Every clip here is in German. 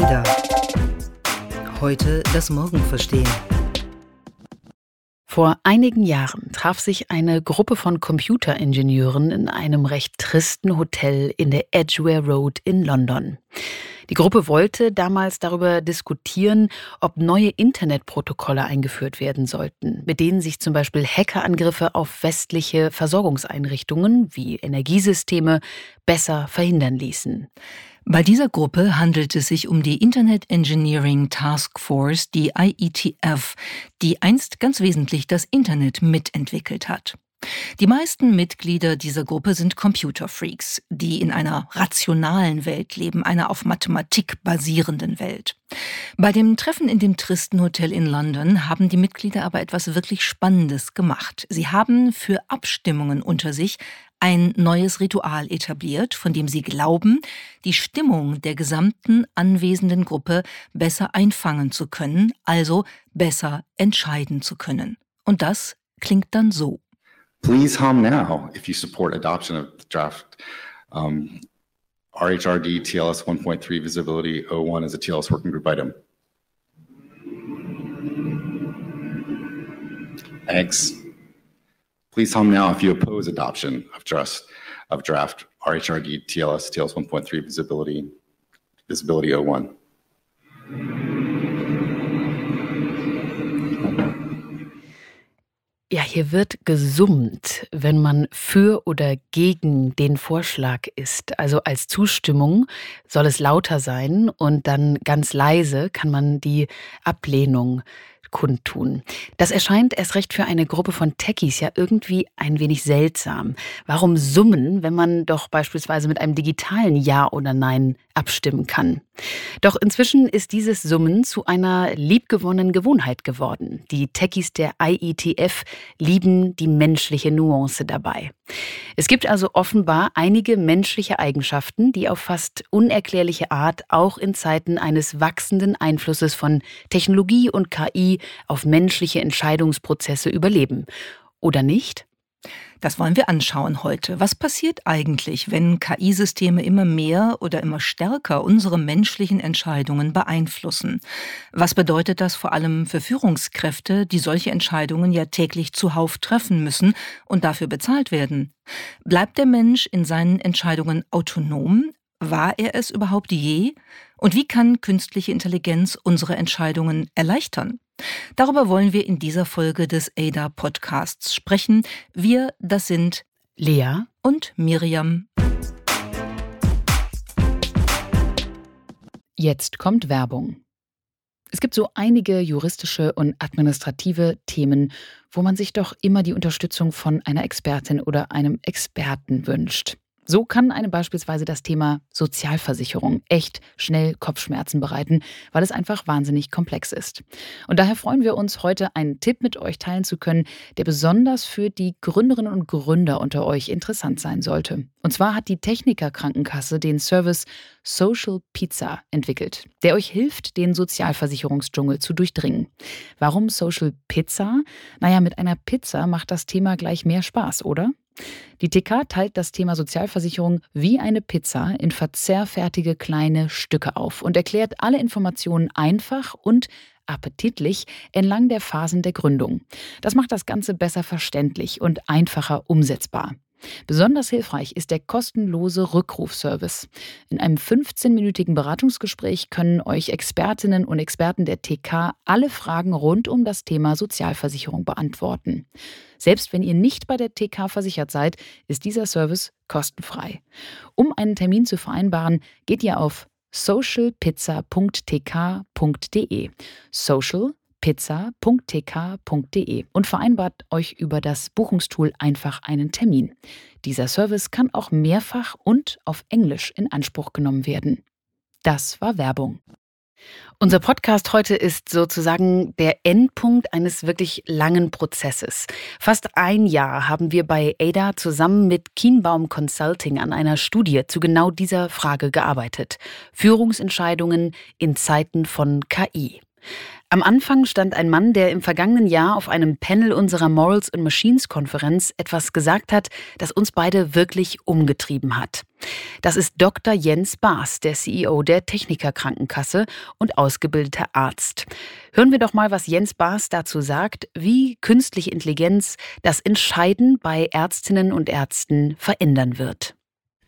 Ada. Heute das Morgen verstehen. Vor einigen Jahren traf sich eine Gruppe von Computeringenieuren in einem recht tristen Hotel in der Edgware Road in London. Die Gruppe wollte damals darüber diskutieren, ob neue Internetprotokolle eingeführt werden sollten, mit denen sich zum Beispiel Hackerangriffe auf westliche Versorgungseinrichtungen wie Energiesysteme besser verhindern ließen. Bei dieser Gruppe handelt es sich um die Internet Engineering Task Force, die IETF, die einst ganz wesentlich das Internet mitentwickelt hat. Die meisten Mitglieder dieser Gruppe sind Computerfreaks, die in einer rationalen Welt leben, einer auf Mathematik basierenden Welt. Bei dem Treffen in dem Tristen Hotel in London haben die Mitglieder aber etwas wirklich Spannendes gemacht. Sie haben für Abstimmungen unter sich ein neues Ritual etabliert, von dem sie glauben, die Stimmung der gesamten anwesenden Gruppe besser einfangen zu können, also besser entscheiden zu können. Und das klingt dann so. Please hum now if you support adoption of the draft um, RHRD TLS 1.3 Visibility 01 as a TLS working group item. Thanks. Please hum now if you oppose adoption of draft, of draft RHRD TLS TLS 1.3 Visibility Visibility 01. Ja, hier wird gesummt, wenn man für oder gegen den Vorschlag ist. Also als Zustimmung soll es lauter sein und dann ganz leise kann man die Ablehnung kundtun. Das erscheint erst recht für eine Gruppe von Techies ja irgendwie ein wenig seltsam. Warum summen, wenn man doch beispielsweise mit einem digitalen Ja oder Nein abstimmen kann? Doch inzwischen ist dieses Summen zu einer liebgewonnenen Gewohnheit geworden. Die Techies der IETF lieben die menschliche Nuance dabei. Es gibt also offenbar einige menschliche Eigenschaften, die auf fast unerklärliche Art auch in Zeiten eines wachsenden Einflusses von Technologie und KI auf menschliche Entscheidungsprozesse überleben. Oder nicht? Das wollen wir anschauen heute. Was passiert eigentlich, wenn KI-Systeme immer mehr oder immer stärker unsere menschlichen Entscheidungen beeinflussen? Was bedeutet das vor allem für Führungskräfte, die solche Entscheidungen ja täglich zuhauf treffen müssen und dafür bezahlt werden? Bleibt der Mensch in seinen Entscheidungen autonom? War er es überhaupt je? Und wie kann künstliche Intelligenz unsere Entscheidungen erleichtern? Darüber wollen wir in dieser Folge des ADA Podcasts sprechen. Wir, das sind Lea und Miriam. Jetzt kommt Werbung. Es gibt so einige juristische und administrative Themen, wo man sich doch immer die Unterstützung von einer Expertin oder einem Experten wünscht. So kann einem beispielsweise das Thema Sozialversicherung echt schnell Kopfschmerzen bereiten, weil es einfach wahnsinnig komplex ist. Und daher freuen wir uns, heute einen Tipp mit euch teilen zu können, der besonders für die Gründerinnen und Gründer unter euch interessant sein sollte. Und zwar hat die Techniker Krankenkasse den Service Social Pizza entwickelt, der euch hilft, den Sozialversicherungsdschungel zu durchdringen. Warum Social Pizza? Naja, mit einer Pizza macht das Thema gleich mehr Spaß, oder? Die TK teilt das Thema Sozialversicherung wie eine Pizza in verzehrfertige kleine Stücke auf und erklärt alle Informationen einfach und appetitlich entlang der Phasen der Gründung. Das macht das Ganze besser verständlich und einfacher umsetzbar. Besonders hilfreich ist der kostenlose Rückrufservice. In einem 15-minütigen Beratungsgespräch können euch Expertinnen und Experten der TK alle Fragen rund um das Thema Sozialversicherung beantworten. Selbst wenn ihr nicht bei der TK versichert seid, ist dieser Service kostenfrei. Um einen Termin zu vereinbaren, geht ihr auf socialpizza.tk.de. Social pizza.tk.de und vereinbart euch über das Buchungstool einfach einen Termin. Dieser Service kann auch mehrfach und auf Englisch in Anspruch genommen werden. Das war Werbung. Unser Podcast heute ist sozusagen der Endpunkt eines wirklich langen Prozesses. Fast ein Jahr haben wir bei ADA zusammen mit Kienbaum Consulting an einer Studie zu genau dieser Frage gearbeitet. Führungsentscheidungen in Zeiten von KI. Am Anfang stand ein Mann, der im vergangenen Jahr auf einem Panel unserer Morals and Machines Konferenz etwas gesagt hat, das uns beide wirklich umgetrieben hat. Das ist Dr. Jens Baas, der CEO der Techniker Krankenkasse und ausgebildeter Arzt. Hören wir doch mal, was Jens Baas dazu sagt, wie künstliche Intelligenz das Entscheiden bei Ärztinnen und Ärzten verändern wird.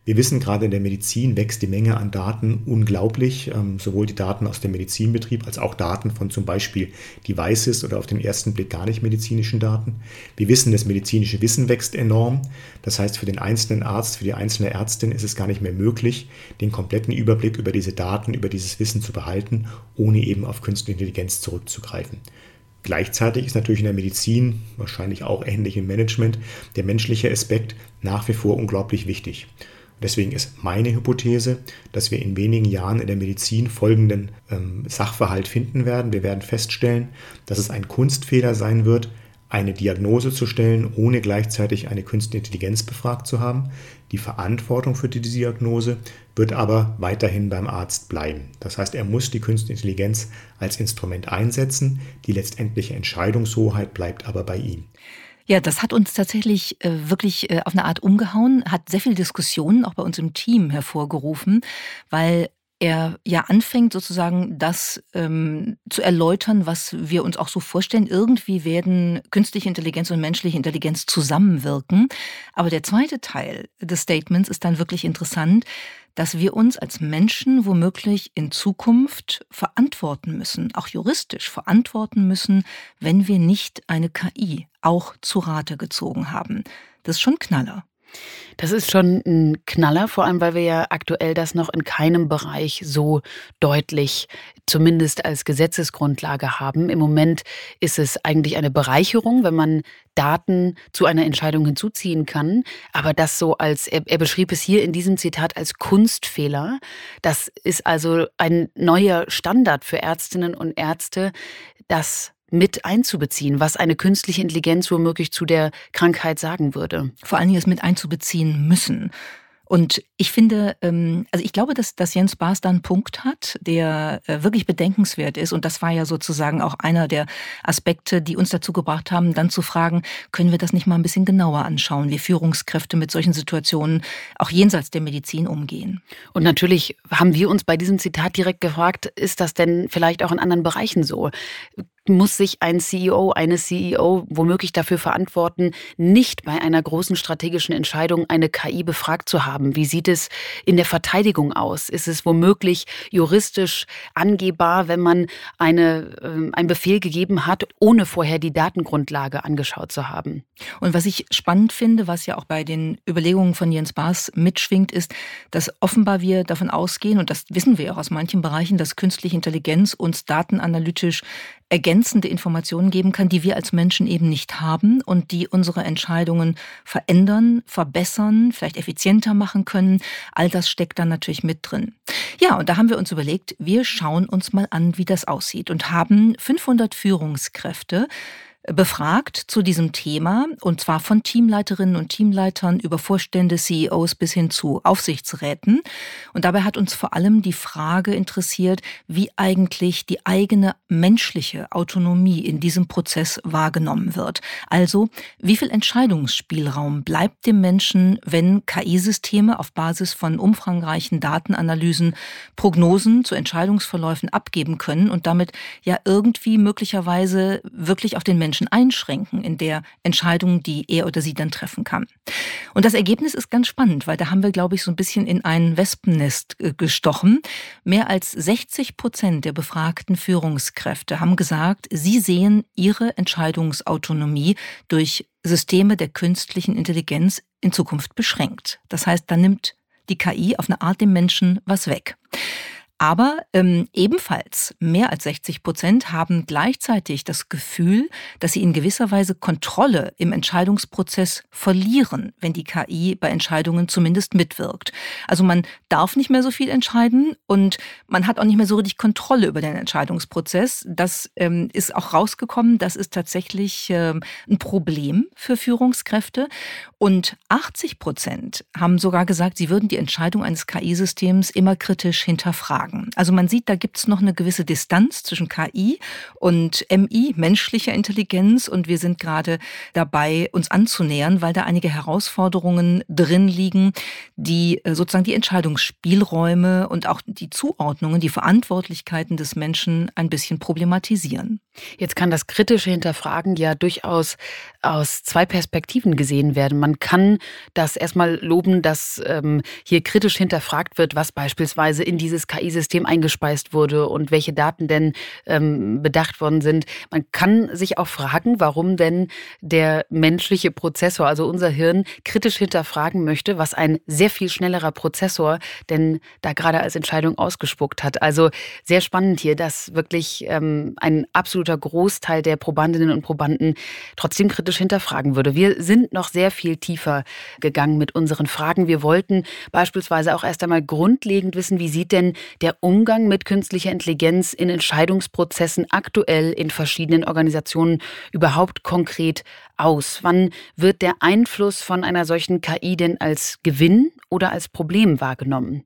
Wir wissen gerade in der Medizin wächst die Menge an Daten unglaublich, ähm, sowohl die Daten aus dem Medizinbetrieb als auch Daten von zum Beispiel Devices oder auf den ersten Blick gar nicht medizinischen Daten. Wir wissen, das medizinische Wissen wächst enorm. Das heißt, für den einzelnen Arzt, für die einzelne Ärztin ist es gar nicht mehr möglich, den kompletten Überblick über diese Daten, über dieses Wissen zu behalten, ohne eben auf künstliche Intelligenz zurückzugreifen. Gleichzeitig ist natürlich in der Medizin, wahrscheinlich auch ähnlich im Management, der menschliche Aspekt nach wie vor unglaublich wichtig. Deswegen ist meine Hypothese, dass wir in wenigen Jahren in der Medizin folgenden ähm, Sachverhalt finden werden. Wir werden feststellen, dass es ein Kunstfehler sein wird, eine Diagnose zu stellen, ohne gleichzeitig eine künstliche Intelligenz befragt zu haben. Die Verantwortung für die Diagnose wird aber weiterhin beim Arzt bleiben. Das heißt, er muss die künstliche Intelligenz als Instrument einsetzen. Die letztendliche Entscheidungshoheit bleibt aber bei ihm. Ja, das hat uns tatsächlich äh, wirklich äh, auf eine Art umgehauen, hat sehr viele Diskussionen auch bei uns im Team hervorgerufen, weil er ja anfängt sozusagen das ähm, zu erläutern, was wir uns auch so vorstellen. Irgendwie werden künstliche Intelligenz und menschliche Intelligenz zusammenwirken. Aber der zweite Teil des Statements ist dann wirklich interessant dass wir uns als Menschen womöglich in Zukunft verantworten müssen, auch juristisch verantworten müssen, wenn wir nicht eine KI auch zu Rate gezogen haben. Das ist schon Knaller. Das ist schon ein Knaller, vor allem weil wir ja aktuell das noch in keinem Bereich so deutlich, zumindest als Gesetzesgrundlage haben. Im Moment ist es eigentlich eine Bereicherung, wenn man Daten zu einer Entscheidung hinzuziehen kann. Aber das so als, er, er beschrieb es hier in diesem Zitat als Kunstfehler. Das ist also ein neuer Standard für Ärztinnen und Ärzte, dass mit einzubeziehen, was eine künstliche Intelligenz womöglich zu der Krankheit sagen würde. Vor allen Dingen es mit einzubeziehen müssen. Und ich finde, ähm, also ich glaube, dass, dass Jens Baas da einen Punkt hat, der äh, wirklich bedenkenswert ist. Und das war ja sozusagen auch einer der Aspekte, die uns dazu gebracht haben, dann zu fragen, können wir das nicht mal ein bisschen genauer anschauen, wie Führungskräfte mit solchen Situationen auch jenseits der Medizin umgehen. Und natürlich haben wir uns bei diesem Zitat direkt gefragt, ist das denn vielleicht auch in anderen Bereichen so? Muss sich ein CEO, eine CEO womöglich dafür verantworten, nicht bei einer großen strategischen Entscheidung eine KI befragt zu haben? Wie sieht es in der Verteidigung aus? Ist es womöglich juristisch angehbar, wenn man eine, äh, einen Befehl gegeben hat, ohne vorher die Datengrundlage angeschaut zu haben? Und was ich spannend finde, was ja auch bei den Überlegungen von Jens Baas mitschwingt, ist, dass offenbar wir davon ausgehen, und das wissen wir auch aus manchen Bereichen, dass künstliche Intelligenz uns datenanalytisch ergänzende Informationen geben kann, die wir als Menschen eben nicht haben und die unsere Entscheidungen verändern, verbessern, vielleicht effizienter machen können. All das steckt dann natürlich mit drin. Ja, und da haben wir uns überlegt, wir schauen uns mal an, wie das aussieht und haben 500 Führungskräfte befragt zu diesem Thema, und zwar von Teamleiterinnen und Teamleitern über Vorstände, CEOs bis hin zu Aufsichtsräten. Und dabei hat uns vor allem die Frage interessiert, wie eigentlich die eigene menschliche Autonomie in diesem Prozess wahrgenommen wird. Also, wie viel Entscheidungsspielraum bleibt dem Menschen, wenn KI-Systeme auf Basis von umfangreichen Datenanalysen Prognosen zu Entscheidungsverläufen abgeben können und damit ja irgendwie möglicherweise wirklich auch den Menschen Menschen einschränken in der Entscheidung, die er oder sie dann treffen kann. Und das Ergebnis ist ganz spannend, weil da haben wir, glaube ich, so ein bisschen in ein Wespennest äh, gestochen. Mehr als 60 Prozent der befragten Führungskräfte haben gesagt, sie sehen ihre Entscheidungsautonomie durch Systeme der künstlichen Intelligenz in Zukunft beschränkt. Das heißt, da nimmt die KI auf eine Art dem Menschen was weg. Aber ähm, ebenfalls mehr als 60 Prozent haben gleichzeitig das Gefühl, dass sie in gewisser Weise Kontrolle im Entscheidungsprozess verlieren, wenn die KI bei Entscheidungen zumindest mitwirkt. Also man darf nicht mehr so viel entscheiden und man hat auch nicht mehr so richtig Kontrolle über den Entscheidungsprozess. Das ähm, ist auch rausgekommen. Das ist tatsächlich ähm, ein Problem für Führungskräfte. Und 80 Prozent haben sogar gesagt, sie würden die Entscheidung eines KI-Systems immer kritisch hinterfragen. Sagen. Also man sieht, da gibt es noch eine gewisse Distanz zwischen KI und MI, menschlicher Intelligenz. Und wir sind gerade dabei, uns anzunähern, weil da einige Herausforderungen drin liegen, die äh, sozusagen die Entscheidungsspielräume und auch die Zuordnungen, die Verantwortlichkeiten des Menschen ein bisschen problematisieren. Jetzt kann das kritische Hinterfragen ja durchaus aus zwei Perspektiven gesehen werden. Man kann das erstmal loben, dass ähm, hier kritisch hinterfragt wird, was beispielsweise in dieses KI-System eingespeist wurde und welche Daten denn ähm, bedacht worden sind. Man kann sich auch fragen, warum denn der menschliche Prozessor, also unser Hirn, kritisch hinterfragen möchte, was ein sehr viel schnellerer Prozessor denn da gerade als Entscheidung ausgespuckt hat. Also sehr spannend hier, dass wirklich ähm, ein absoluter Großteil der Probandinnen und Probanden trotzdem kritisch hinterfragen würde. Wir sind noch sehr viel tiefer gegangen mit unseren Fragen. Wir wollten beispielsweise auch erst einmal grundlegend wissen, wie sieht denn der Umgang mit künstlicher Intelligenz in Entscheidungsprozessen aktuell in verschiedenen Organisationen überhaupt konkret aus? Wann wird der Einfluss von einer solchen KI denn als Gewinn oder als Problem wahrgenommen?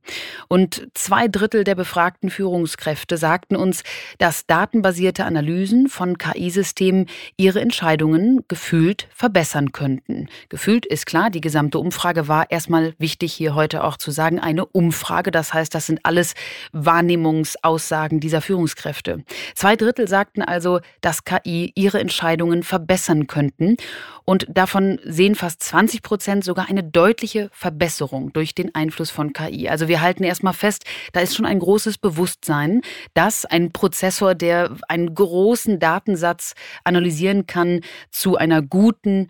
Und zwei Drittel der befragten Führungskräfte sagten uns, dass datenbasierte Analysen von KI-Systemen ihre Entscheidungen gefühlt verbessern könnten. Gefühlt ist klar, die gesamte Umfrage war erstmal wichtig hier heute auch zu sagen, eine Umfrage. Das heißt, das sind alles Wahrnehmungsaussagen dieser Führungskräfte. Zwei Drittel sagten also, dass KI ihre Entscheidungen verbessern könnten. Und davon sehen fast 20 Prozent sogar eine deutliche Verbesserung durch den Einfluss von KI. Also wir halten erstmal fest, da ist schon ein großes Bewusstsein, dass ein Prozessor, der einen großen Datensatz analysieren kann, zu einer guten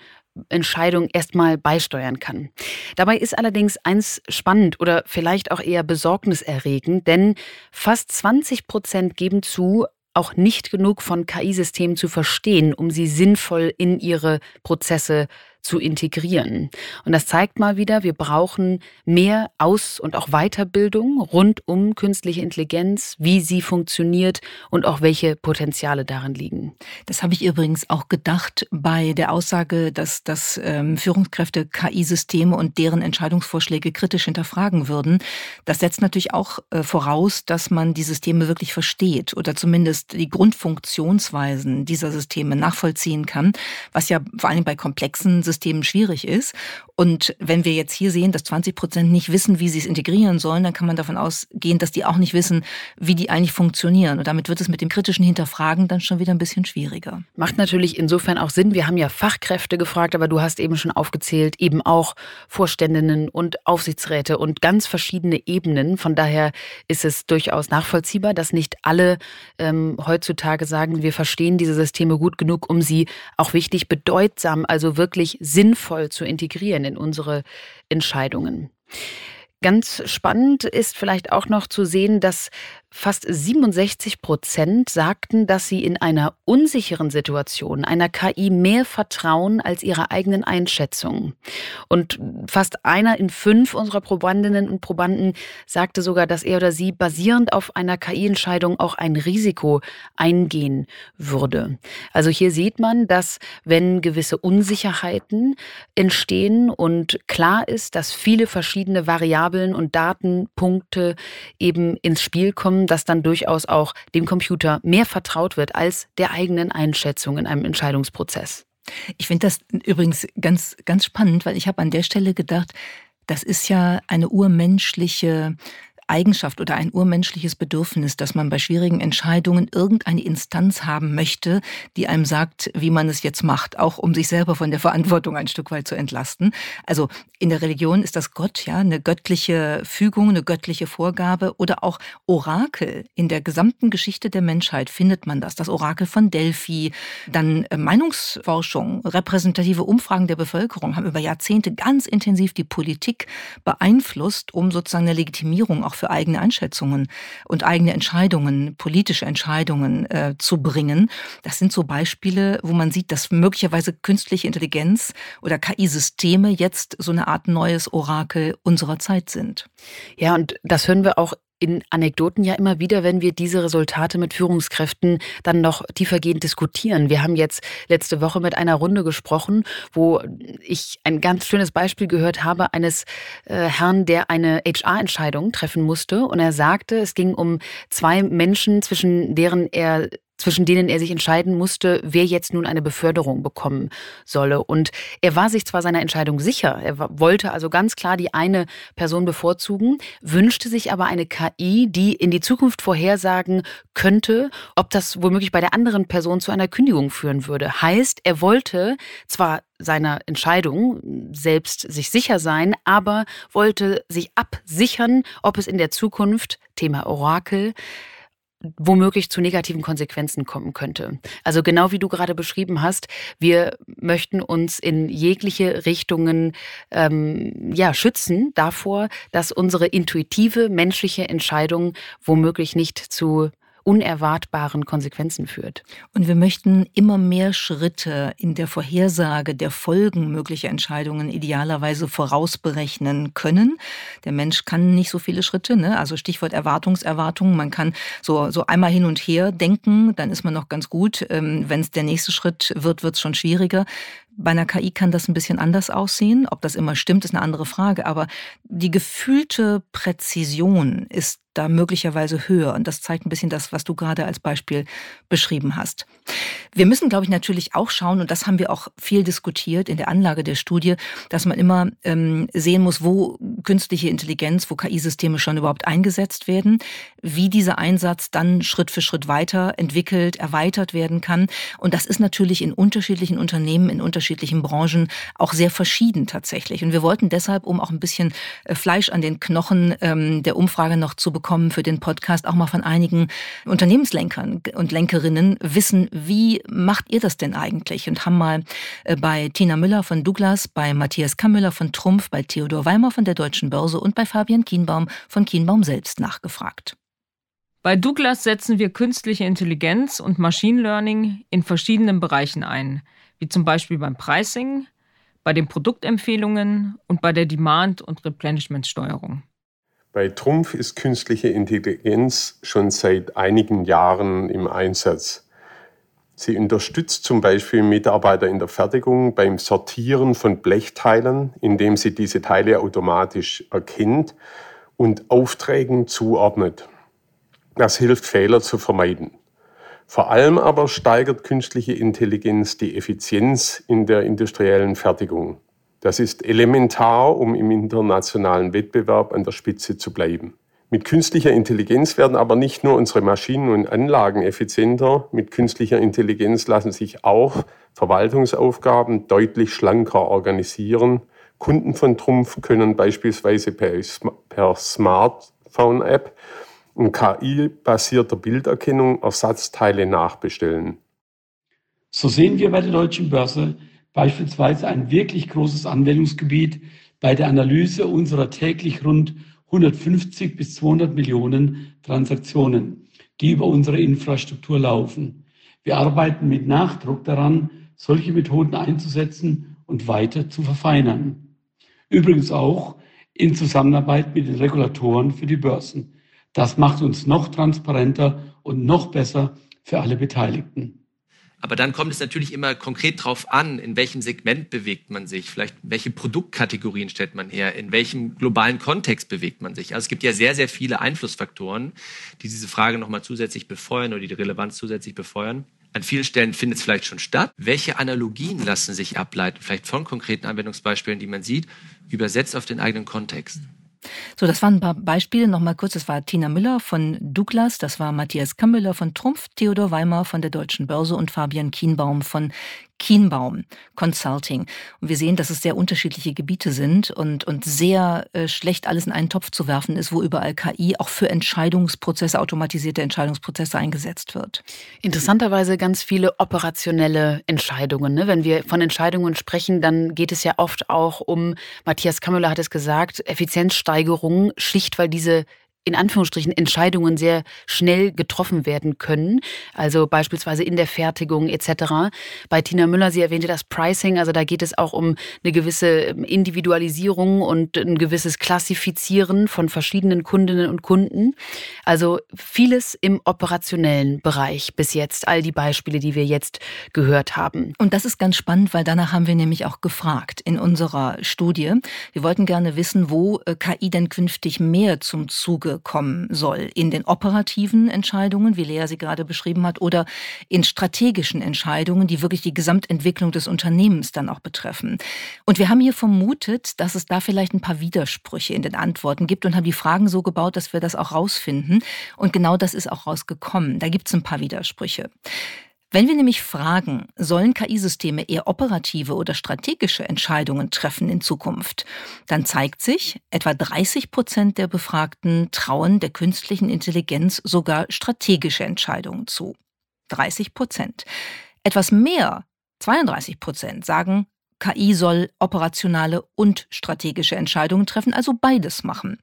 Entscheidung erstmal beisteuern kann. Dabei ist allerdings eins spannend oder vielleicht auch eher besorgniserregend, denn fast 20 Prozent geben zu, auch nicht genug von KI-Systemen zu verstehen, um sie sinnvoll in ihre Prozesse zu integrieren. Und das zeigt mal wieder, wir brauchen mehr Aus- und auch Weiterbildung rund um künstliche Intelligenz, wie sie funktioniert und auch welche Potenziale darin liegen. Das habe ich übrigens auch gedacht bei der Aussage, dass, dass ähm, Führungskräfte KI-Systeme und deren Entscheidungsvorschläge kritisch hinterfragen würden. Das setzt natürlich auch äh, voraus, dass man die Systeme wirklich versteht oder zumindest die Grundfunktionsweisen dieser Systeme nachvollziehen kann, was ja vor allem bei komplexen Systemen Systemen schwierig ist. Und wenn wir jetzt hier sehen, dass 20 Prozent nicht wissen, wie sie es integrieren sollen, dann kann man davon ausgehen, dass die auch nicht wissen, wie die eigentlich funktionieren. Und damit wird es mit dem kritischen Hinterfragen dann schon wieder ein bisschen schwieriger. Macht natürlich insofern auch Sinn. Wir haben ja Fachkräfte gefragt, aber du hast eben schon aufgezählt, eben auch Vorständinnen und Aufsichtsräte und ganz verschiedene Ebenen. Von daher ist es durchaus nachvollziehbar, dass nicht alle ähm, heutzutage sagen, wir verstehen diese Systeme gut genug, um sie auch wichtig bedeutsam, also wirklich sinnvoll zu integrieren in unsere Entscheidungen. Ganz spannend ist vielleicht auch noch zu sehen, dass Fast 67 Prozent sagten, dass sie in einer unsicheren Situation einer KI mehr vertrauen als ihrer eigenen Einschätzung. Und fast einer in fünf unserer Probandinnen und Probanden sagte sogar, dass er oder sie basierend auf einer KI-Entscheidung auch ein Risiko eingehen würde. Also hier sieht man, dass wenn gewisse Unsicherheiten entstehen und klar ist, dass viele verschiedene Variablen und Datenpunkte eben ins Spiel kommen, dass dann durchaus auch dem Computer mehr vertraut wird als der eigenen Einschätzung in einem Entscheidungsprozess. Ich finde das übrigens ganz, ganz spannend, weil ich habe an der Stelle gedacht, das ist ja eine urmenschliche Eigenschaft oder ein urmenschliches Bedürfnis, dass man bei schwierigen Entscheidungen irgendeine Instanz haben möchte, die einem sagt, wie man es jetzt macht, auch um sich selber von der Verantwortung ein Stück weit zu entlasten. Also in der Religion ist das Gott, ja, eine göttliche Fügung, eine göttliche Vorgabe oder auch Orakel. In der gesamten Geschichte der Menschheit findet man das. Das Orakel von Delphi, dann äh, Meinungsforschung, repräsentative Umfragen der Bevölkerung haben über Jahrzehnte ganz intensiv die Politik beeinflusst, um sozusagen eine Legitimierung auch auch für eigene Einschätzungen und eigene Entscheidungen, politische Entscheidungen äh, zu bringen. Das sind so Beispiele, wo man sieht, dass möglicherweise künstliche Intelligenz oder KI-Systeme jetzt so eine Art neues Orakel unserer Zeit sind. Ja, und das hören wir auch in Anekdoten ja immer wieder, wenn wir diese Resultate mit Führungskräften dann noch tiefergehend diskutieren. Wir haben jetzt letzte Woche mit einer Runde gesprochen, wo ich ein ganz schönes Beispiel gehört habe eines äh, Herrn, der eine HR-Entscheidung treffen musste. Und er sagte, es ging um zwei Menschen, zwischen deren er zwischen denen er sich entscheiden musste, wer jetzt nun eine Beförderung bekommen solle. Und er war sich zwar seiner Entscheidung sicher, er wollte also ganz klar die eine Person bevorzugen, wünschte sich aber eine KI, die in die Zukunft vorhersagen könnte, ob das womöglich bei der anderen Person zu einer Kündigung führen würde. Heißt, er wollte zwar seiner Entscheidung selbst sich sicher sein, aber wollte sich absichern, ob es in der Zukunft, Thema Orakel, womöglich zu negativen Konsequenzen kommen könnte. Also genau wie du gerade beschrieben hast, wir möchten uns in jegliche Richtungen ähm, ja, schützen davor, dass unsere intuitive menschliche Entscheidung womöglich nicht zu unerwartbaren Konsequenzen führt. Und wir möchten immer mehr Schritte in der Vorhersage der Folgen möglicher Entscheidungen idealerweise vorausberechnen können. Der Mensch kann nicht so viele Schritte, ne? also Stichwort Erwartungserwartung. Man kann so, so einmal hin und her denken, dann ist man noch ganz gut. Ähm, Wenn es der nächste Schritt wird, wird es schon schwieriger. Bei einer KI kann das ein bisschen anders aussehen. Ob das immer stimmt, ist eine andere Frage. Aber die gefühlte Präzision ist da möglicherweise höher. Und das zeigt ein bisschen das, was du gerade als Beispiel beschrieben hast. Wir müssen, glaube ich, natürlich auch schauen, und das haben wir auch viel diskutiert in der Anlage der Studie, dass man immer ähm, sehen muss, wo künstliche Intelligenz, wo KI-Systeme schon überhaupt eingesetzt werden, wie dieser Einsatz dann Schritt für Schritt weiter entwickelt, erweitert werden kann. Und das ist natürlich in unterschiedlichen Unternehmen, in unterschiedlichen Branchen auch sehr verschieden tatsächlich. Und wir wollten deshalb, um auch ein bisschen äh, Fleisch an den Knochen ähm, der Umfrage noch zu bekommen für den Podcast, auch mal von einigen Unternehmenslenkern und Lenkerinnen wissen, wie macht ihr das denn eigentlich? Und haben mal äh, bei Tina Müller von Douglas, bei Matthias Kammüller von Trumpf, bei Theodor Weimer von der Deutschen Börse und bei Fabian Kienbaum von Kienbaum selbst nachgefragt. Bei Douglas setzen wir künstliche Intelligenz und Machine Learning in verschiedenen Bereichen ein, wie zum Beispiel beim Pricing, bei den Produktempfehlungen und bei der Demand- und Replenishment-Steuerung. Bei Trumpf ist künstliche Intelligenz schon seit einigen Jahren im Einsatz. Sie unterstützt zum Beispiel Mitarbeiter in der Fertigung beim Sortieren von Blechteilen, indem sie diese Teile automatisch erkennt und Aufträgen zuordnet. Das hilft, Fehler zu vermeiden. Vor allem aber steigert künstliche Intelligenz die Effizienz in der industriellen Fertigung. Das ist elementar, um im internationalen Wettbewerb an der Spitze zu bleiben. Mit künstlicher Intelligenz werden aber nicht nur unsere Maschinen und Anlagen effizienter, mit künstlicher Intelligenz lassen sich auch Verwaltungsaufgaben deutlich schlanker organisieren. Kunden von Trumpf können beispielsweise per, per Smartphone-App und KI-basierter Bilderkennung Ersatzteile nachbestellen. So sehen wir bei der deutschen Börse beispielsweise ein wirklich großes Anwendungsgebiet bei der Analyse unserer täglich rund 150 bis 200 Millionen Transaktionen, die über unsere Infrastruktur laufen. Wir arbeiten mit Nachdruck daran, solche Methoden einzusetzen und weiter zu verfeinern. Übrigens auch in Zusammenarbeit mit den Regulatoren für die Börsen. Das macht uns noch transparenter und noch besser für alle Beteiligten. Aber dann kommt es natürlich immer konkret darauf an, in welchem Segment bewegt man sich, vielleicht welche Produktkategorien stellt man her, in welchem globalen Kontext bewegt man sich. Also es gibt ja sehr, sehr viele Einflussfaktoren, die diese Frage nochmal zusätzlich befeuern oder die Relevanz zusätzlich befeuern. An vielen Stellen findet es vielleicht schon statt. Welche Analogien lassen sich ableiten, vielleicht von konkreten Anwendungsbeispielen, die man sieht, übersetzt auf den eigenen Kontext? So, das waren ein paar Beispiele. Nochmal kurz, das war Tina Müller von Douglas, das war Matthias Kammüller von Trumpf, Theodor Weimer von der Deutschen Börse und Fabian Kienbaum von Kienbaum Consulting. Und wir sehen, dass es sehr unterschiedliche Gebiete sind und, und sehr äh, schlecht alles in einen Topf zu werfen ist, wo überall KI auch für Entscheidungsprozesse, automatisierte Entscheidungsprozesse eingesetzt wird. Interessanterweise ganz viele operationelle Entscheidungen. Ne? Wenn wir von Entscheidungen sprechen, dann geht es ja oft auch um, Matthias Kammler hat es gesagt, Effizienzsteigerung, schlicht weil diese in Anführungsstrichen Entscheidungen sehr schnell getroffen werden können, also beispielsweise in der Fertigung etc. Bei Tina Müller, sie erwähnte das Pricing, also da geht es auch um eine gewisse Individualisierung und ein gewisses Klassifizieren von verschiedenen Kundinnen und Kunden. Also vieles im operationellen Bereich bis jetzt, all die Beispiele, die wir jetzt gehört haben. Und das ist ganz spannend, weil danach haben wir nämlich auch gefragt in unserer Studie. Wir wollten gerne wissen, wo äh, KI denn künftig mehr zum Zuge kommen soll. In den operativen Entscheidungen, wie Lea sie gerade beschrieben hat, oder in strategischen Entscheidungen, die wirklich die Gesamtentwicklung des Unternehmens dann auch betreffen. Und wir haben hier vermutet, dass es da vielleicht ein paar Widersprüche in den Antworten gibt und haben die Fragen so gebaut, dass wir das auch rausfinden. Und genau das ist auch rausgekommen. Da gibt es ein paar Widersprüche. Wenn wir nämlich fragen, sollen KI-Systeme eher operative oder strategische Entscheidungen treffen in Zukunft, dann zeigt sich, etwa 30 Prozent der Befragten trauen der künstlichen Intelligenz sogar strategische Entscheidungen zu. 30 Prozent. Etwas mehr, 32 Prozent, sagen, KI soll operationale und strategische Entscheidungen treffen, also beides machen.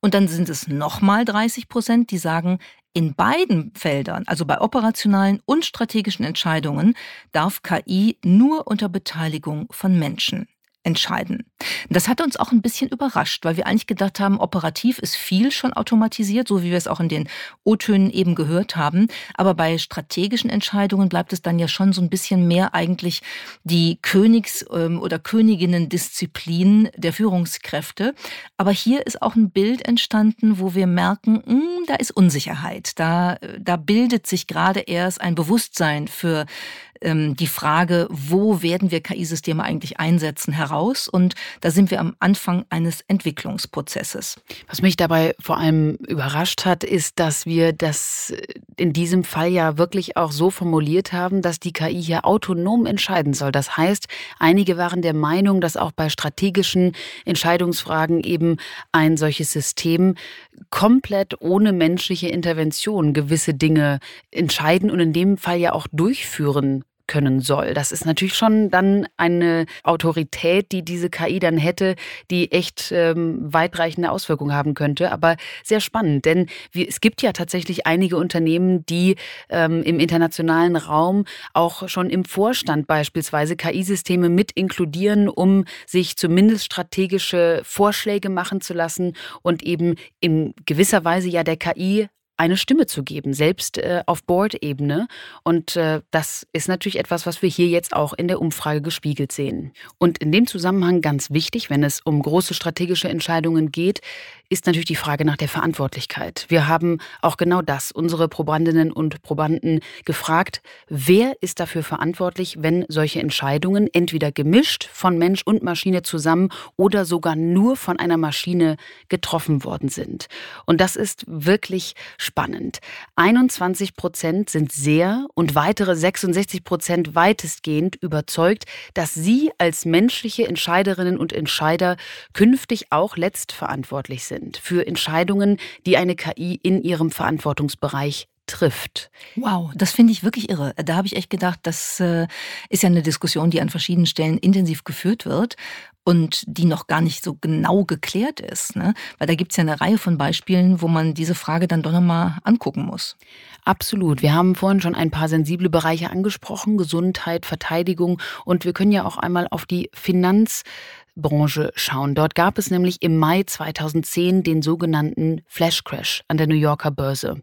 Und dann sind es nochmal 30 Prozent, die sagen, in beiden Feldern, also bei operationalen und strategischen Entscheidungen, darf KI nur unter Beteiligung von Menschen entscheiden. Das hat uns auch ein bisschen überrascht, weil wir eigentlich gedacht haben, operativ ist viel schon automatisiert, so wie wir es auch in den O-Tönen eben gehört haben. Aber bei strategischen Entscheidungen bleibt es dann ja schon so ein bisschen mehr eigentlich die Königs- ähm, oder Königinnen-Disziplin der Führungskräfte. Aber hier ist auch ein Bild entstanden, wo wir merken, mh, hm, da ist Unsicherheit. Da, da bildet sich gerade erst ein Bewusstsein für ähm, die Frage, wo werden wir KI-Systeme eigentlich einsetzen, heraus. Und da sind wir am Anfang eines Entwicklungsprozesses. Was mich dabei vor allem überrascht hat, ist, dass wir das in diesem Fall ja wirklich auch so formuliert haben, dass die KI hier autonom entscheiden soll. Das heißt, einige waren der Meinung, dass auch bei strategischen Entscheidungsfragen eben ein solches System komplett ohne menschliche Intervention gewisse Dinge entscheiden und in dem Fall ja auch durchführen können soll. Das ist natürlich schon dann eine Autorität, die diese KI dann hätte, die echt ähm, weitreichende Auswirkungen haben könnte. Aber sehr spannend, denn wir, es gibt ja tatsächlich einige Unternehmen, die ähm, im internationalen Raum auch schon im Vorstand beispielsweise KI-Systeme mit inkludieren, um sich zumindest strategische Vorschläge machen zu lassen und eben in gewisser Weise ja der KI eine Stimme zu geben, selbst äh, auf Board-Ebene. Und äh, das ist natürlich etwas, was wir hier jetzt auch in der Umfrage gespiegelt sehen. Und in dem Zusammenhang ganz wichtig, wenn es um große strategische Entscheidungen geht, ist natürlich die Frage nach der Verantwortlichkeit. Wir haben auch genau das, unsere Probandinnen und Probanden, gefragt, wer ist dafür verantwortlich, wenn solche Entscheidungen entweder gemischt von Mensch und Maschine zusammen oder sogar nur von einer Maschine getroffen worden sind. Und das ist wirklich spannend. 21 Prozent sind sehr und weitere 66 Prozent weitestgehend überzeugt, dass sie als menschliche Entscheiderinnen und Entscheider künftig auch letztverantwortlich sind für Entscheidungen, die eine KI in ihrem Verantwortungsbereich trifft. Wow, das finde ich wirklich irre. Da habe ich echt gedacht, das äh, ist ja eine Diskussion, die an verschiedenen Stellen intensiv geführt wird und die noch gar nicht so genau geklärt ist. Ne? Weil da gibt es ja eine Reihe von Beispielen, wo man diese Frage dann doch nochmal angucken muss. Absolut. Wir haben vorhin schon ein paar sensible Bereiche angesprochen, Gesundheit, Verteidigung und wir können ja auch einmal auf die Finanz Branche schauen. Dort gab es nämlich im Mai 2010 den sogenannten Flash Crash an der New Yorker Börse.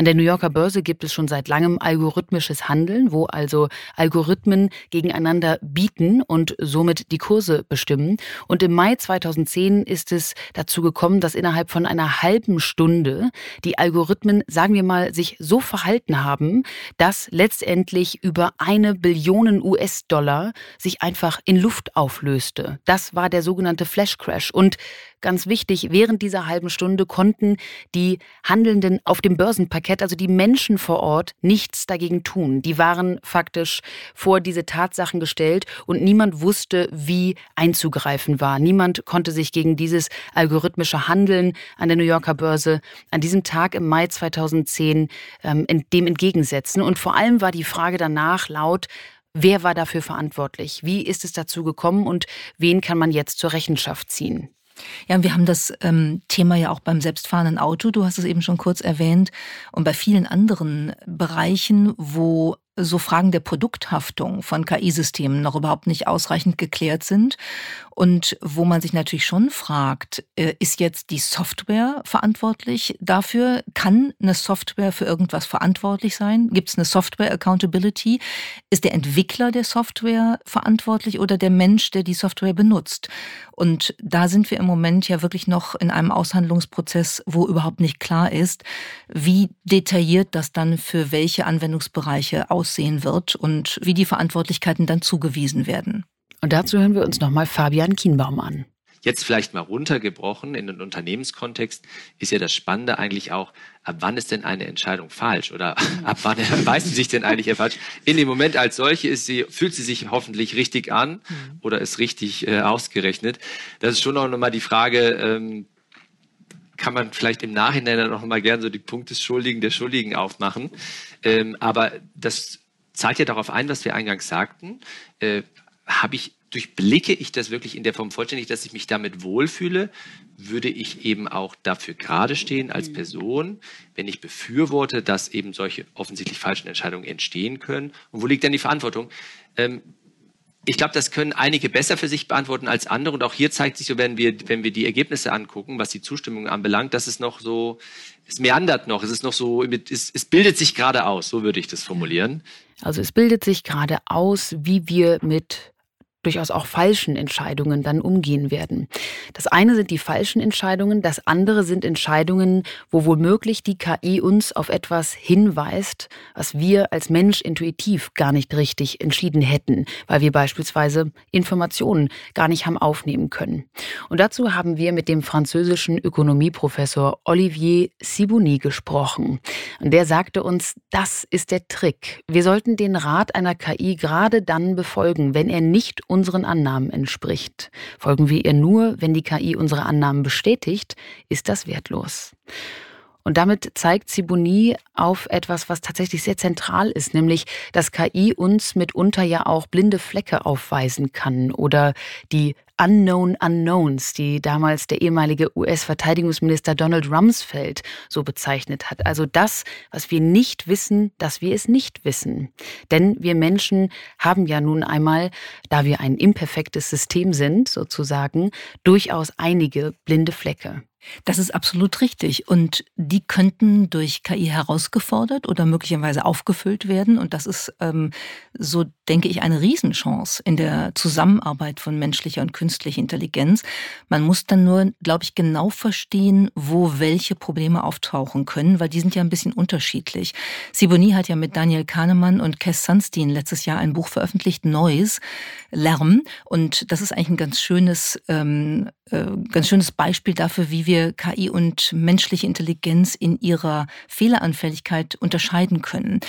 An der New Yorker Börse gibt es schon seit langem algorithmisches Handeln, wo also Algorithmen gegeneinander bieten und somit die Kurse bestimmen. Und im Mai 2010 ist es dazu gekommen, dass innerhalb von einer halben Stunde die Algorithmen, sagen wir mal, sich so verhalten haben, dass letztendlich über eine Billion US-Dollar sich einfach in Luft auflöste. Das war der sogenannte Flash Crash. Und Ganz wichtig, während dieser halben Stunde konnten die Handelnden auf dem Börsenparkett, also die Menschen vor Ort, nichts dagegen tun. Die waren faktisch vor diese Tatsachen gestellt und niemand wusste, wie einzugreifen war. Niemand konnte sich gegen dieses algorithmische Handeln an der New Yorker Börse an diesem Tag im Mai 2010 ähm, dem entgegensetzen. Und vor allem war die Frage danach laut, Wer war dafür verantwortlich? Wie ist es dazu gekommen und wen kann man jetzt zur Rechenschaft ziehen? Ja, wir haben das ähm, Thema ja auch beim selbstfahrenden Auto, du hast es eben schon kurz erwähnt, und bei vielen anderen Bereichen, wo so Fragen der Produkthaftung von KI-Systemen noch überhaupt nicht ausreichend geklärt sind und wo man sich natürlich schon fragt, äh, ist jetzt die Software verantwortlich dafür? Kann eine Software für irgendwas verantwortlich sein? Gibt es eine Software Accountability? Ist der Entwickler der Software verantwortlich oder der Mensch, der die Software benutzt? Und da sind wir im Moment ja wirklich noch in einem Aushandlungsprozess, wo überhaupt nicht klar ist, wie detailliert das dann für welche Anwendungsbereiche aussehen wird und wie die Verantwortlichkeiten dann zugewiesen werden. Und dazu hören wir uns nochmal Fabian Kienbaum an. Jetzt vielleicht mal runtergebrochen in den Unternehmenskontext ist ja das Spannende eigentlich auch, ab wann ist denn eine Entscheidung falsch oder ab wann weiß sie sich denn eigentlich falsch? In dem Moment als solche ist sie, fühlt sie sich hoffentlich richtig an mhm. oder ist richtig äh, ausgerechnet. Das ist schon auch nochmal die Frage, ähm, kann man vielleicht im Nachhinein dann noch mal gern so die Punkt des Schuldigen, der Schuldigen aufmachen. Ähm, aber das zahlt ja darauf ein, was wir eingangs sagten. Äh, habe ich, durchblicke ich das wirklich in der Form vollständig, dass ich mich damit wohlfühle, würde ich eben auch dafür gerade stehen als mhm. Person, wenn ich befürworte, dass eben solche offensichtlich falschen Entscheidungen entstehen können. Und wo liegt dann die Verantwortung? Ähm, ich glaube, das können einige besser für sich beantworten als andere. Und auch hier zeigt sich so, wenn wir, wenn wir die Ergebnisse angucken, was die Zustimmung anbelangt, dass es noch so, es meandert noch, es ist noch so, es, es bildet sich gerade aus, so würde ich das formulieren. Also es bildet sich gerade aus, wie wir mit durchaus auch falschen Entscheidungen dann umgehen werden. Das eine sind die falschen Entscheidungen, das andere sind Entscheidungen, wo womöglich die KI uns auf etwas hinweist, was wir als Mensch intuitiv gar nicht richtig entschieden hätten, weil wir beispielsweise Informationen gar nicht haben aufnehmen können. Und dazu haben wir mit dem französischen Ökonomieprofessor Olivier Sibony gesprochen. Und der sagte uns, das ist der Trick. Wir sollten den Rat einer KI gerade dann befolgen, wenn er nicht unseren Annahmen entspricht. Folgen wir ihr nur, wenn die KI unsere Annahmen bestätigt, ist das wertlos. Und damit zeigt Siboni auf etwas, was tatsächlich sehr zentral ist, nämlich, dass KI uns mitunter ja auch blinde Flecke aufweisen kann oder die Unknown Unknowns, die damals der ehemalige US-Verteidigungsminister Donald Rumsfeld so bezeichnet hat. Also das, was wir nicht wissen, dass wir es nicht wissen. Denn wir Menschen haben ja nun einmal, da wir ein imperfektes System sind, sozusagen, durchaus einige blinde Flecke. Das ist absolut richtig. Und die könnten durch KI herausgefordert oder möglicherweise aufgefüllt werden. Und das ist, ähm, so denke ich, eine Riesenchance in der Zusammenarbeit von menschlicher und künstlicher Intelligenz. Man muss dann nur, glaube ich, genau verstehen, wo welche Probleme auftauchen können, weil die sind ja ein bisschen unterschiedlich. Siboni hat ja mit Daniel Kahnemann und Cass Sunstein letztes Jahr ein Buch veröffentlicht, Neues, Lärm. Und das ist eigentlich ein ganz schönes, ähm, äh, ganz schönes Beispiel dafür, wie wir KI und menschliche Intelligenz in ihrer Fehleranfälligkeit unterscheiden können.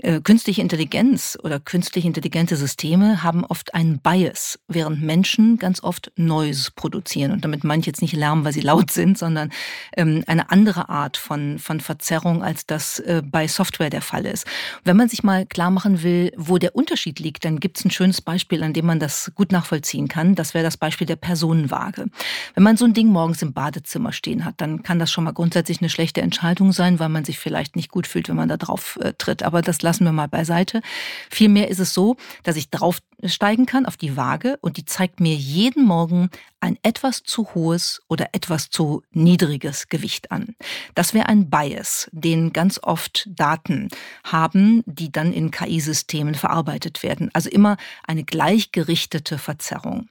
Äh, künstliche Intelligenz oder künstlich intelligente Systeme haben oft einen Bias, während Menschen ganz oft Noise produzieren. Und damit meine ich jetzt nicht Lärm, weil sie laut sind, sondern ähm, eine andere Art von, von Verzerrung, als das äh, bei Software der Fall ist. Wenn man sich mal klar machen will, wo der Unterschied liegt, dann gibt es ein schönes Beispiel, an dem man das gut nachvollziehen kann. Das wäre das Beispiel der Personenwaage. Wenn man so ein Ding morgens im Badezimmer stehen hat, dann kann das schon mal grundsätzlich eine schlechte Entscheidung sein, weil man sich vielleicht nicht gut fühlt, wenn man da drauf äh, tritt. Aber das lassen wir mal beiseite. Vielmehr ist es so, dass ich draufsteigen kann auf die Waage und die zeigt mir jeden Morgen ein etwas zu hohes oder etwas zu niedriges Gewicht an. Das wäre ein Bias, den ganz oft Daten haben, die dann in KI-Systemen verarbeitet werden. Also immer eine gleichgerichtete Verzerrung.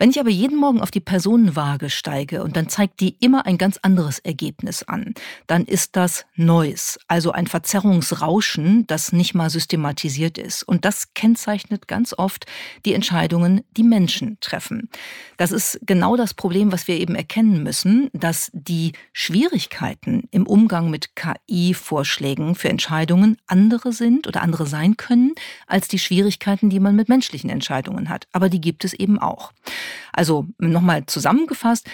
Wenn ich aber jeden Morgen auf die Personenwaage steige und dann zeigt die immer ein ganz anderes Ergebnis an, dann ist das Neues, also ein Verzerrungsrauschen, das nicht mal systematisiert ist. Und das kennzeichnet ganz oft die Entscheidungen, die Menschen treffen. Das ist genau das Problem, was wir eben erkennen müssen, dass die Schwierigkeiten im Umgang mit KI-Vorschlägen für Entscheidungen andere sind oder andere sein können als die Schwierigkeiten, die man mit menschlichen Entscheidungen hat. Aber die gibt es eben auch. Also nochmal zusammengefasst,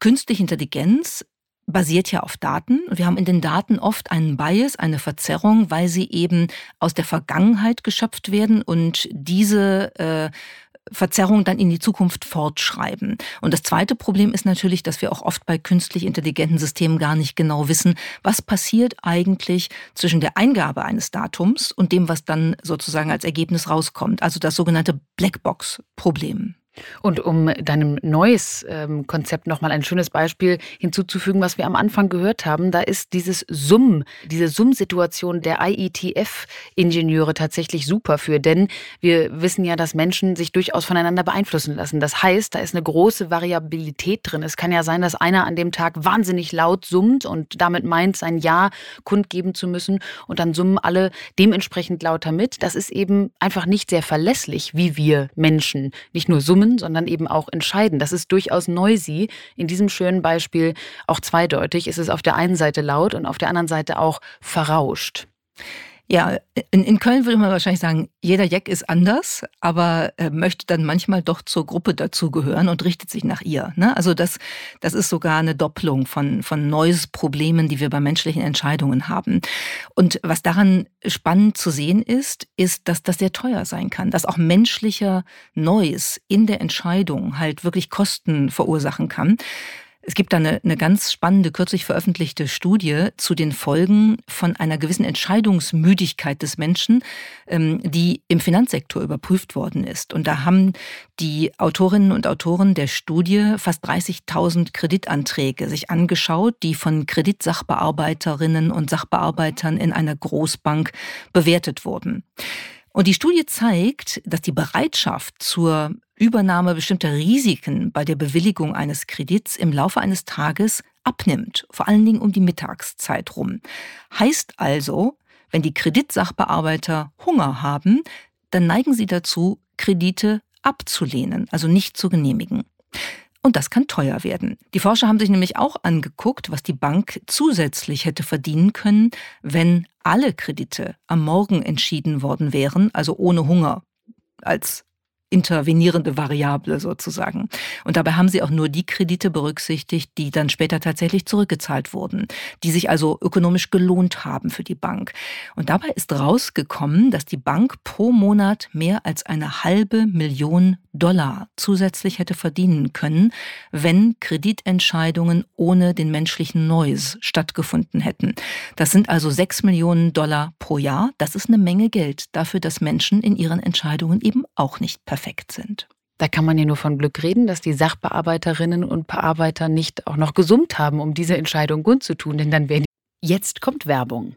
künstliche Intelligenz basiert ja auf Daten. Wir haben in den Daten oft einen Bias, eine Verzerrung, weil sie eben aus der Vergangenheit geschöpft werden und diese äh, Verzerrung dann in die Zukunft fortschreiben. Und das zweite Problem ist natürlich, dass wir auch oft bei künstlich intelligenten Systemen gar nicht genau wissen, was passiert eigentlich zwischen der Eingabe eines Datums und dem, was dann sozusagen als Ergebnis rauskommt. Also das sogenannte Blackbox-Problem. Und um deinem neues ähm, Konzept nochmal ein schönes Beispiel hinzuzufügen, was wir am Anfang gehört haben, da ist dieses Summ, diese Summ-Situation der IETF-Ingenieure tatsächlich super für, denn wir wissen ja, dass Menschen sich durchaus voneinander beeinflussen lassen. Das heißt, da ist eine große Variabilität drin. Es kann ja sein, dass einer an dem Tag wahnsinnig laut summt und damit meint, sein Ja kundgeben zu müssen und dann summen alle dementsprechend lauter mit. Das ist eben einfach nicht sehr verlässlich, wie wir Menschen nicht nur summen, bestimmen, sondern eben auch entscheiden. Das ist durchaus noisy. In diesem schönen Beispiel auch zweideutig. Es ist auf der einen Seite laut und auf der anderen Seite auch verrauscht. Ja, in, in, Köln würde man wahrscheinlich sagen, jeder Jack ist anders, aber äh, möchte dann manchmal doch zur Gruppe dazugehören und richtet sich nach ihr. Ne? Also das, das ist sogar eine Doppelung von, von Noise-Problemen, die wir bei menschlichen Entscheidungen haben. Und was daran spannend zu sehen ist, ist, dass das sehr teuer sein kann, dass auch menschlicher Noise in der Entscheidung halt wirklich Kosten verursachen kann. Es gibt da eine, eine ganz spannende, kürzlich veröffentlichte Studie zu den Folgen von einer gewissen Entscheidungsmüdigkeit des Menschen, ähm, die im Finanzsektor überprüft worden ist. Und da haben die Autorinnen und Autoren der Studie fast 30.000 Kreditanträge sich angeschaut, die von Kreditsachbearbeiterinnen und Sachbearbeitern in einer Großbank bewertet wurden. Und die Studie zeigt, dass die Bereitschaft zur Übernahme bestimmter Risiken bei der Bewilligung eines Kredits im Laufe eines Tages abnimmt, vor allen Dingen um die Mittagszeit rum. Heißt also, wenn die Kreditsachbearbeiter Hunger haben, dann neigen sie dazu, Kredite abzulehnen, also nicht zu genehmigen. Und das kann teuer werden. Die Forscher haben sich nämlich auch angeguckt, was die Bank zusätzlich hätte verdienen können, wenn alle Kredite am Morgen entschieden worden wären, also ohne Hunger als intervenierende Variable sozusagen. Und dabei haben sie auch nur die Kredite berücksichtigt, die dann später tatsächlich zurückgezahlt wurden, die sich also ökonomisch gelohnt haben für die Bank. Und dabei ist rausgekommen, dass die Bank pro Monat mehr als eine halbe Million Dollar zusätzlich hätte verdienen können, wenn Kreditentscheidungen ohne den menschlichen Noise stattgefunden hätten. Das sind also sechs Millionen Dollar pro Jahr. Das ist eine Menge Geld dafür, dass Menschen in ihren Entscheidungen eben auch nicht perfekt perfekt sind. Da kann man ja nur von Glück reden, dass die Sachbearbeiterinnen und Bearbeiter nicht auch noch gesummt haben, um diese Entscheidung tun, denn dann wäre Jetzt kommt Werbung.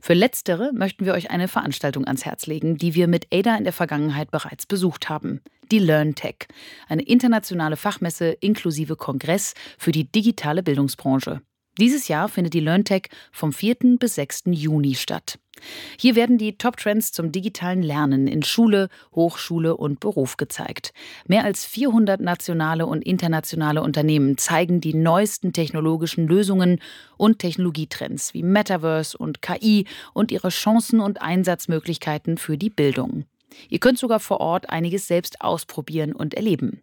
Für letztere möchten wir euch eine Veranstaltung ans Herz legen, die wir mit ADA in der Vergangenheit bereits besucht haben. Die LearnTech, eine internationale Fachmesse inklusive Kongress für die digitale Bildungsbranche. Dieses Jahr findet die LearnTech vom 4. bis 6. Juni statt. Hier werden die Top-Trends zum digitalen Lernen in Schule, Hochschule und Beruf gezeigt. Mehr als 400 nationale und internationale Unternehmen zeigen die neuesten technologischen Lösungen und Technologietrends wie Metaverse und KI und ihre Chancen und Einsatzmöglichkeiten für die Bildung. Ihr könnt sogar vor Ort einiges selbst ausprobieren und erleben.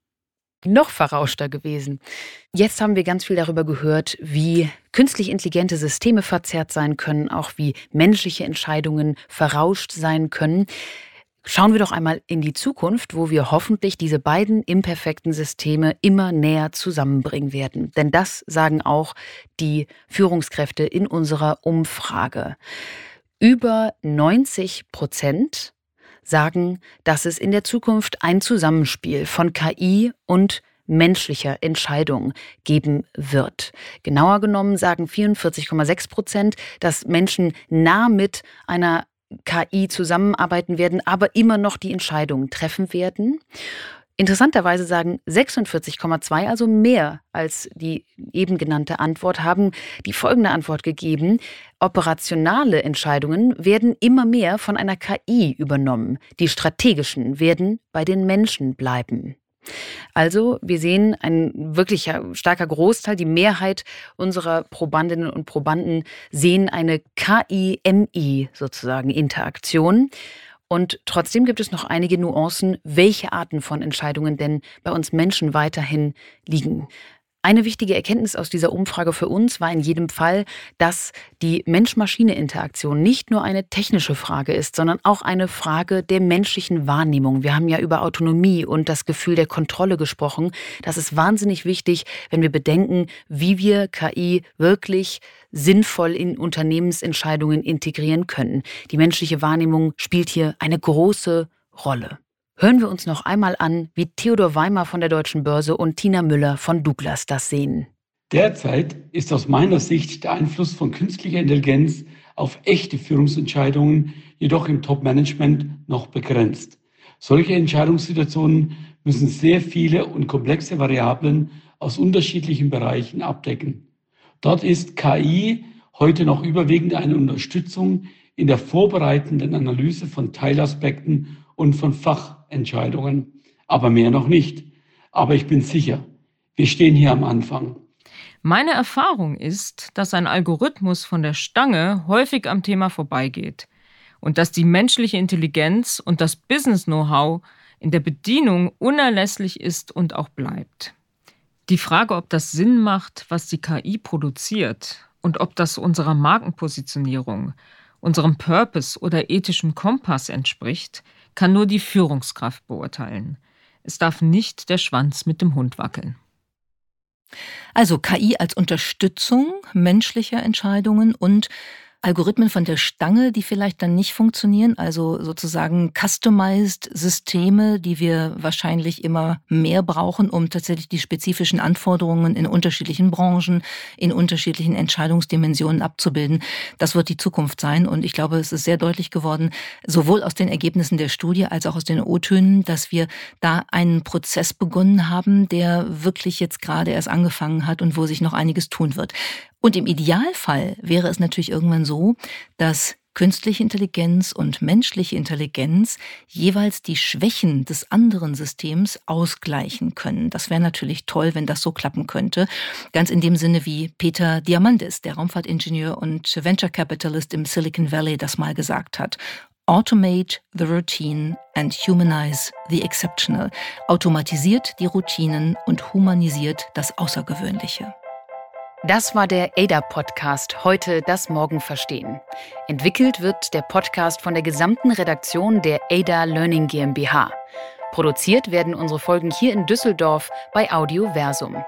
noch verrauschter gewesen. Jetzt haben wir ganz viel darüber gehört, wie künstlich intelligente Systeme verzerrt sein können, auch wie menschliche Entscheidungen verrauscht sein können. Schauen wir doch einmal in die Zukunft, wo wir hoffentlich diese beiden imperfekten Systeme immer näher zusammenbringen werden. Denn das sagen auch die Führungskräfte in unserer Umfrage. Über 90 Prozent sagen, dass es in der Zukunft ein Zusammenspiel von KI und menschlicher Entscheidung geben wird. Genauer genommen sagen 44,6 Prozent, dass Menschen nah mit einer KI zusammenarbeiten werden, aber immer noch die Entscheidungen treffen werden. Interessanterweise sagen 46,2, also mehr als die eben genannte Antwort, haben die folgende Antwort gegeben. Operationale Entscheidungen werden immer mehr von einer KI übernommen. Die strategischen werden bei den Menschen bleiben. Also, wir sehen ein wirklich starker Großteil, die Mehrheit unserer Probandinnen und Probanden sehen eine KI-MI sozusagen Interaktion. Und trotzdem gibt es noch einige Nuancen, welche Arten von Entscheidungen denn bei uns Menschen weiterhin liegen. Eine wichtige Erkenntnis aus dieser Umfrage für uns war in jedem Fall, dass die Mensch-Maschine-Interaktion nicht nur eine technische Frage ist, sondern auch eine Frage der menschlichen Wahrnehmung. Wir haben ja über Autonomie und das Gefühl der Kontrolle gesprochen. Das ist wahnsinnig wichtig, wenn wir bedenken, wie wir KI wirklich sinnvoll in Unternehmensentscheidungen integrieren können. Die menschliche Wahrnehmung spielt hier eine große Rolle. Hören wir uns noch einmal an, wie Theodor Weimer von der Deutschen Börse und Tina Müller von Douglas das sehen. Derzeit ist aus meiner Sicht der Einfluss von künstlicher Intelligenz auf echte Führungsentscheidungen jedoch im Top-Management noch begrenzt. Solche Entscheidungssituationen müssen sehr viele und komplexe Variablen aus unterschiedlichen Bereichen abdecken. Dort ist KI heute noch überwiegend eine Unterstützung in der vorbereitenden Analyse von Teilaspekten und von Fachentscheidungen, aber mehr noch nicht. Aber ich bin sicher, wir stehen hier am Anfang. Meine Erfahrung ist, dass ein Algorithmus von der Stange häufig am Thema vorbeigeht und dass die menschliche Intelligenz und das Business-Know-how in der Bedienung unerlässlich ist und auch bleibt. Die Frage, ob das Sinn macht, was die KI produziert und ob das unserer Markenpositionierung, unserem Purpose oder ethischem Kompass entspricht, kann nur die Führungskraft beurteilen. Es darf nicht der Schwanz mit dem Hund wackeln. Also KI als Unterstützung menschlicher Entscheidungen und Algorithmen von der Stange, die vielleicht dann nicht funktionieren, also sozusagen customized Systeme, die wir wahrscheinlich immer mehr brauchen, um tatsächlich die spezifischen Anforderungen in unterschiedlichen Branchen, in unterschiedlichen Entscheidungsdimensionen abzubilden. Das wird die Zukunft sein und ich glaube, es ist sehr deutlich geworden, sowohl aus den Ergebnissen der Studie als auch aus den O-Tönen, dass wir da einen Prozess begonnen haben, der wirklich jetzt gerade erst angefangen hat und wo sich noch einiges tun wird. Und im Idealfall wäre es natürlich irgendwann so, dass künstliche Intelligenz und menschliche Intelligenz jeweils die Schwächen des anderen Systems ausgleichen können. Das wäre natürlich toll, wenn das so klappen könnte. Ganz in dem Sinne, wie Peter Diamandis, der Raumfahrtingenieur und Venture Capitalist im Silicon Valley, das mal gesagt hat. Automate the routine and humanize the exceptional. Automatisiert die Routinen und humanisiert das Außergewöhnliche. Das war der ADA-Podcast Heute das Morgen verstehen. Entwickelt wird der Podcast von der gesamten Redaktion der ADA Learning GmbH. Produziert werden unsere Folgen hier in Düsseldorf bei Audioversum.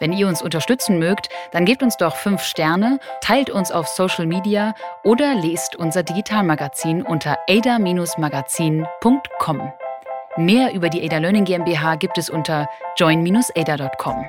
Wenn ihr uns unterstützen mögt, dann gebt uns doch fünf Sterne, teilt uns auf Social Media oder lest unser Digitalmagazin unter ada-magazin.com. Mehr über die ADA Learning GmbH gibt es unter join-ada.com.